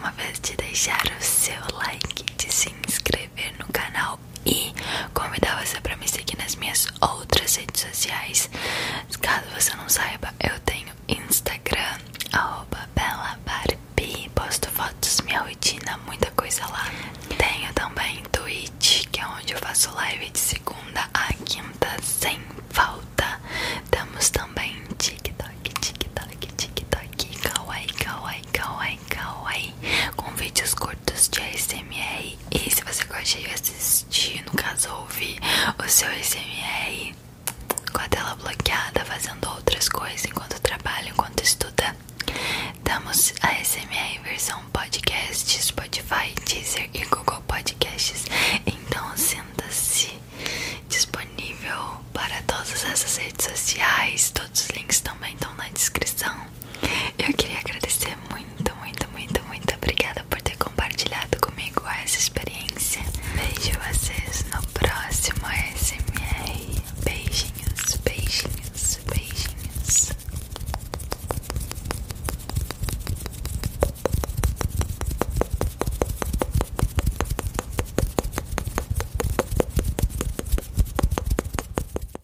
uma vez de deixar o seu like, de se inscrever no canal e convidar você para me seguir nas minhas outras redes sociais. Caso você não saiba, E gosta de assistir, no caso ouvir o seu ASMR com a tela bloqueada, fazendo outras coisas enquanto trabalha, enquanto estuda. Damos a SMR versão podcast, Spotify, Deezer e Google Podcasts. Então sinta-se disponível para todas essas redes sociais.